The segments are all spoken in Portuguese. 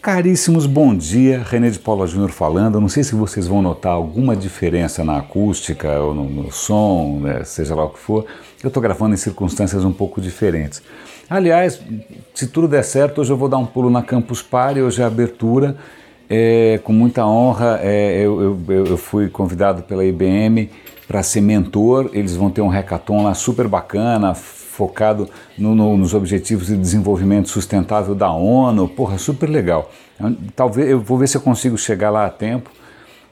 Caríssimos, bom dia. René de Paula Júnior falando. Não sei se vocês vão notar alguma diferença na acústica ou no, no som, né, seja lá o que for. Eu estou gravando em circunstâncias um pouco diferentes. Aliás, se tudo der certo, hoje eu vou dar um pulo na Campus Party, hoje é a abertura. É, com muita honra, é, eu, eu, eu fui convidado pela IBM para ser mentor. Eles vão ter um hackathon lá super bacana, focado no, no, nos objetivos de desenvolvimento sustentável da ONU, porra, super legal. Talvez eu vou ver se eu consigo chegar lá a tempo.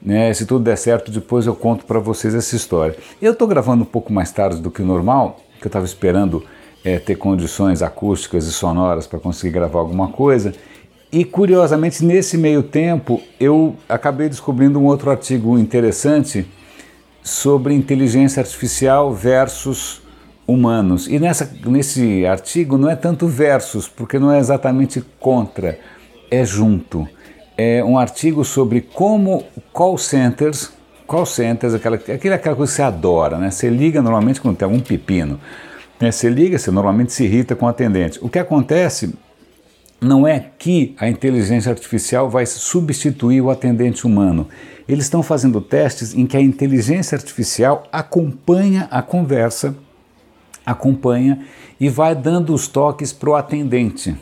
Né? Se tudo der certo, depois eu conto para vocês essa história. Eu estou gravando um pouco mais tarde do que o normal, que eu estava esperando é, ter condições acústicas e sonoras para conseguir gravar alguma coisa. E curiosamente, nesse meio tempo, eu acabei descobrindo um outro artigo interessante sobre inteligência artificial versus humanos. E nessa, nesse artigo não é tanto versus, porque não é exatamente contra, é junto. É um artigo sobre como call centers, call centers, aquela, aquela, aquela coisa que você adora, né? Você liga normalmente quando tem algum pepino. Né? Você liga, você normalmente se irrita com o atendente. O que acontece não é que a inteligência artificial vai substituir o atendente humano. Eles estão fazendo testes em que a inteligência artificial acompanha a conversa acompanha e vai dando os toques para o atendente.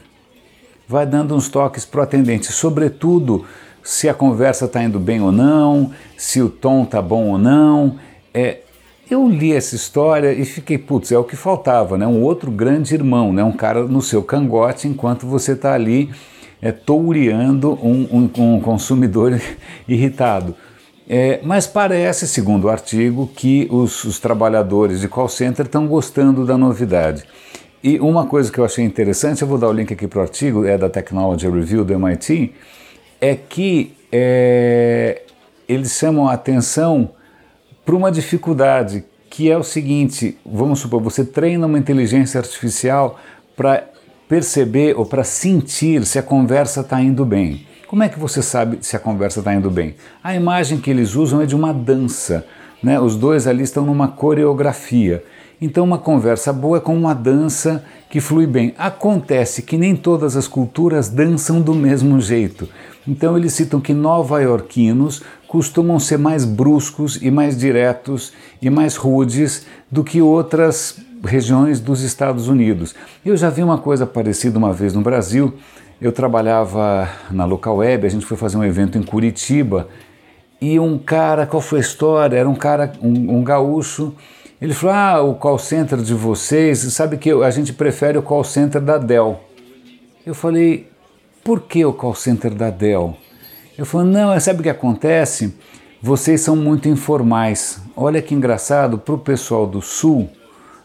Vai dando uns toques para o atendente, sobretudo se a conversa está indo bem ou não, se o tom está bom ou não. É, eu li essa história e fiquei, putz, é o que faltava, né? Um outro grande irmão, né? Um cara no seu cangote enquanto você está ali é, toureando um, um, um consumidor irritado. É, mas parece, segundo o artigo, que os, os trabalhadores de call center estão gostando da novidade. E uma coisa que eu achei interessante, eu vou dar o link aqui para o artigo, é da Technology Review do MIT, é que é, eles chamam a atenção para uma dificuldade, que é o seguinte: vamos supor, você treina uma inteligência artificial para perceber ou para sentir se a conversa está indo bem. Como é que você sabe se a conversa está indo bem? A imagem que eles usam é de uma dança. Né? Os dois ali estão numa coreografia. Então, uma conversa boa é como uma dança que flui bem. Acontece que nem todas as culturas dançam do mesmo jeito. Então, eles citam que nova-iorquinos costumam ser mais bruscos e mais diretos e mais rudes do que outras regiões dos Estados Unidos. Eu já vi uma coisa parecida uma vez no Brasil eu trabalhava na local web, a gente foi fazer um evento em Curitiba e um cara, qual foi a história? Era um cara, um, um gaúcho. Ele falou: Ah, o call center de vocês, sabe que a gente prefere o call center da Dell. Eu falei: Por que o call center da Dell? Eu falei: Não, sabe o que acontece? Vocês são muito informais. Olha que engraçado, para o pessoal do Sul,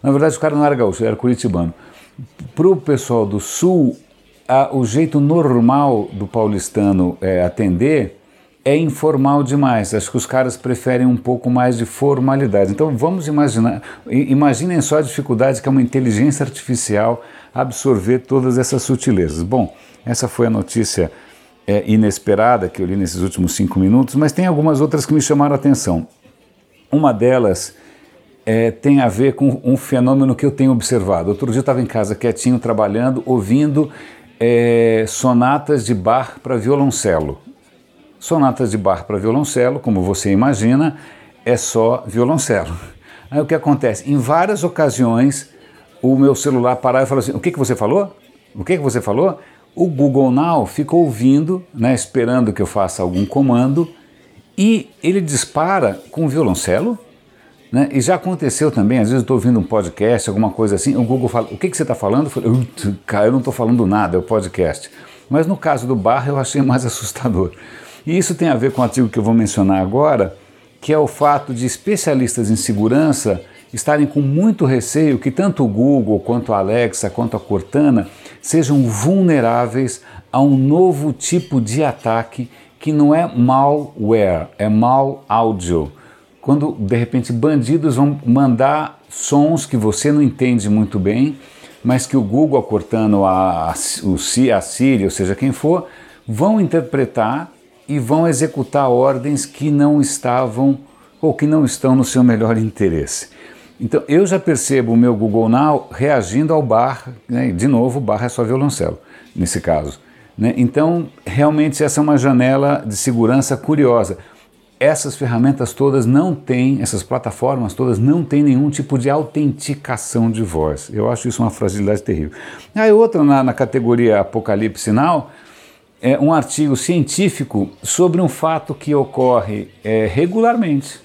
na verdade o cara não era gaúcho, era curitibano. Para o pessoal do Sul, a, o jeito normal do paulistano é, atender é informal demais. Acho que os caras preferem um pouco mais de formalidade. Então vamos imaginar, imaginem só a dificuldade que é uma inteligência artificial absorver todas essas sutilezas. Bom, essa foi a notícia é, inesperada que eu li nesses últimos cinco minutos, mas tem algumas outras que me chamaram a atenção. Uma delas é, tem a ver com um fenômeno que eu tenho observado. Outro dia eu estava em casa quietinho, trabalhando, ouvindo é, sonatas de bar para violoncelo. Sonatas de bar para violoncelo, como você imagina, é só violoncelo. Aí o que acontece? Em várias ocasiões, o meu celular parava e falou assim: O que, que você falou? O que, que você falou? O Google Now fica ouvindo, né, esperando que eu faça algum comando, e ele dispara com o violoncelo né? E já aconteceu também, às vezes eu estou ouvindo um podcast, alguma coisa assim, o Google fala, o que, que você está falando? Eu, falei, cara, eu não estou falando nada, é o podcast. Mas no caso do bar eu achei mais assustador. E isso tem a ver com o artigo que eu vou mencionar agora, que é o fato de especialistas em segurança estarem com muito receio que tanto o Google, quanto a Alexa, quanto a Cortana sejam vulneráveis a um novo tipo de ataque que não é malware, é mal áudio quando de repente bandidos vão mandar sons que você não entende muito bem, mas que o Google, a Cortana, a, o, a Siri, ou seja, quem for, vão interpretar e vão executar ordens que não estavam ou que não estão no seu melhor interesse. Então eu já percebo o meu Google Now reagindo ao bar, né? de novo, o bar é só violoncelo, nesse caso. Né? Então, realmente, essa é uma janela de segurança curiosa. Essas ferramentas todas não têm, essas plataformas todas não têm nenhum tipo de autenticação de voz. Eu acho isso uma fragilidade terrível. Aí, outra na, na categoria Apocalipse Sinal é um artigo científico sobre um fato que ocorre é, regularmente,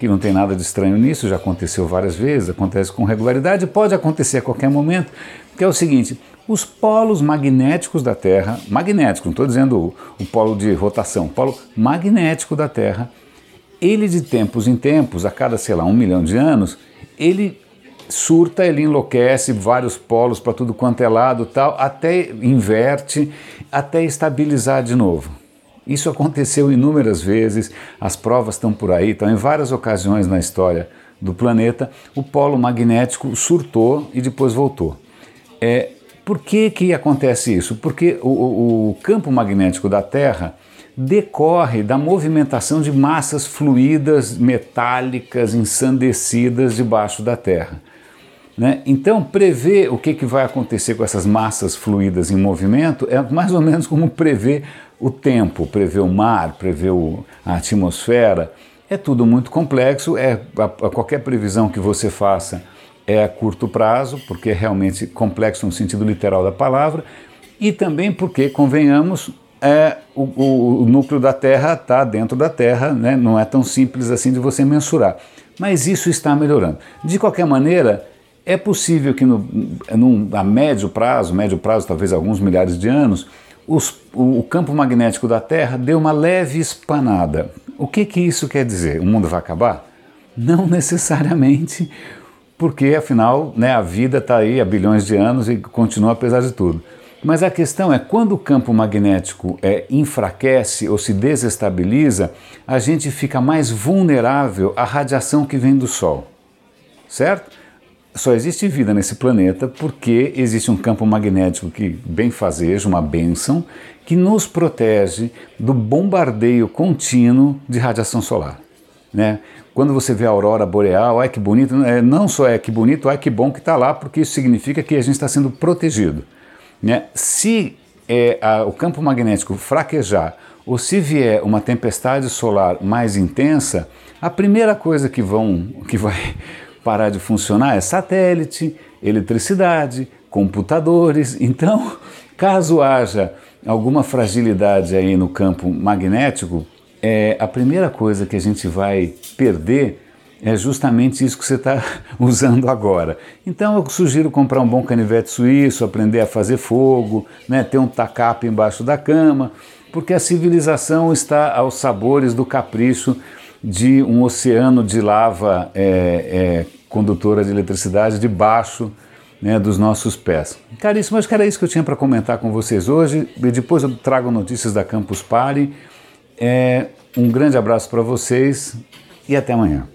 que não tem nada de estranho nisso, já aconteceu várias vezes, acontece com regularidade, pode acontecer a qualquer momento, que é o seguinte: os polos magnéticos da Terra, magnético, não estou dizendo o, o polo de rotação, o polo magnético da Terra, ele de tempos em tempos, a cada, sei lá, um milhão de anos, ele surta, ele enlouquece, vários polos para tudo quanto é lado tal, até inverte, até estabilizar de novo. Isso aconteceu inúmeras vezes, as provas estão por aí, estão em várias ocasiões na história do planeta, o polo magnético surtou e depois voltou. É, por que, que acontece isso? Porque o, o, campo magnético da Terra decorre da movimentação de massas fluídas metálicas ensandecidas debaixo da Terra. Né? Então, prever o que, que vai acontecer com essas massas fluídas em movimento é mais ou menos como prever o tempo, prever o mar, prever o, a atmosfera. É tudo muito complexo, é, a, a qualquer previsão que você faça é a curto prazo, porque é realmente complexo no sentido literal da palavra, e também porque, convenhamos, é, o, o, o núcleo da Terra está dentro da Terra, né? não é tão simples assim de você mensurar. Mas isso está melhorando. De qualquer maneira, é possível que no, num, a médio prazo, médio prazo talvez alguns milhares de anos, os, o, o, campo magnético da Terra dê uma leve espanada. O que, que isso quer dizer? O mundo vai acabar? Não necessariamente, porque afinal né, a vida está aí há bilhões de anos e continua apesar de tudo. Mas a questão é quando o campo magnético é, enfraquece ou se desestabiliza, a gente fica mais vulnerável à radiação que vem do Sol, certo? só existe vida nesse planeta porque existe um campo magnético que bem fazeja, uma bênção, que nos protege do bombardeio contínuo de radiação solar. Né? Quando você vê a aurora boreal, ai que bonito, é, não só é que bonito, ai que bom que está lá, porque isso significa que a gente está sendo protegido. Né? Se é, a, o campo magnético fraquejar ou se vier uma tempestade solar mais intensa, a primeira coisa que, vão, que vai parar de funcionar é satélite, eletricidade, computadores. Então, caso haja alguma fragilidade aí no campo magnético, é, a primeira coisa que a gente vai perder é justamente isso que você está usando agora. Então eu sugiro comprar um bom canivete suíço, aprender a fazer fogo, né, ter um tacape embaixo da cama, porque a civilização está aos sabores do capricho de um oceano de lava é, é, condutora de eletricidade debaixo né, dos nossos pés. Caríssimo, acho que era isso que eu tinha para comentar com vocês hoje. E depois eu trago notícias da Campus Party. É, um grande abraço para vocês e até amanhã.